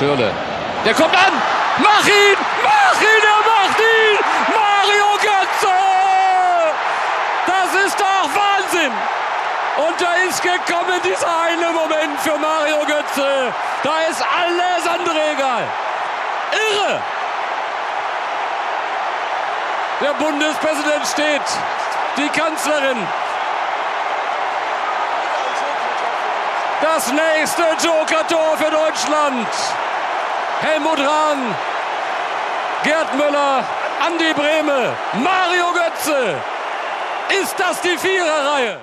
Schürle. Der kommt an! Mach ihn! Mach ihn! Er macht ihn! Mario Götze! Das ist doch Wahnsinn! Und da ist gekommen dieser eine Moment für Mario Götze. Da ist alles andere egal. Irre! Der Bundespräsident steht. Die Kanzlerin. Das nächste Joker-Tor für Deutschland. Helmut Rahn, Gerd Müller, Andi Brehme, Mario Götze. Ist das die Viererreihe?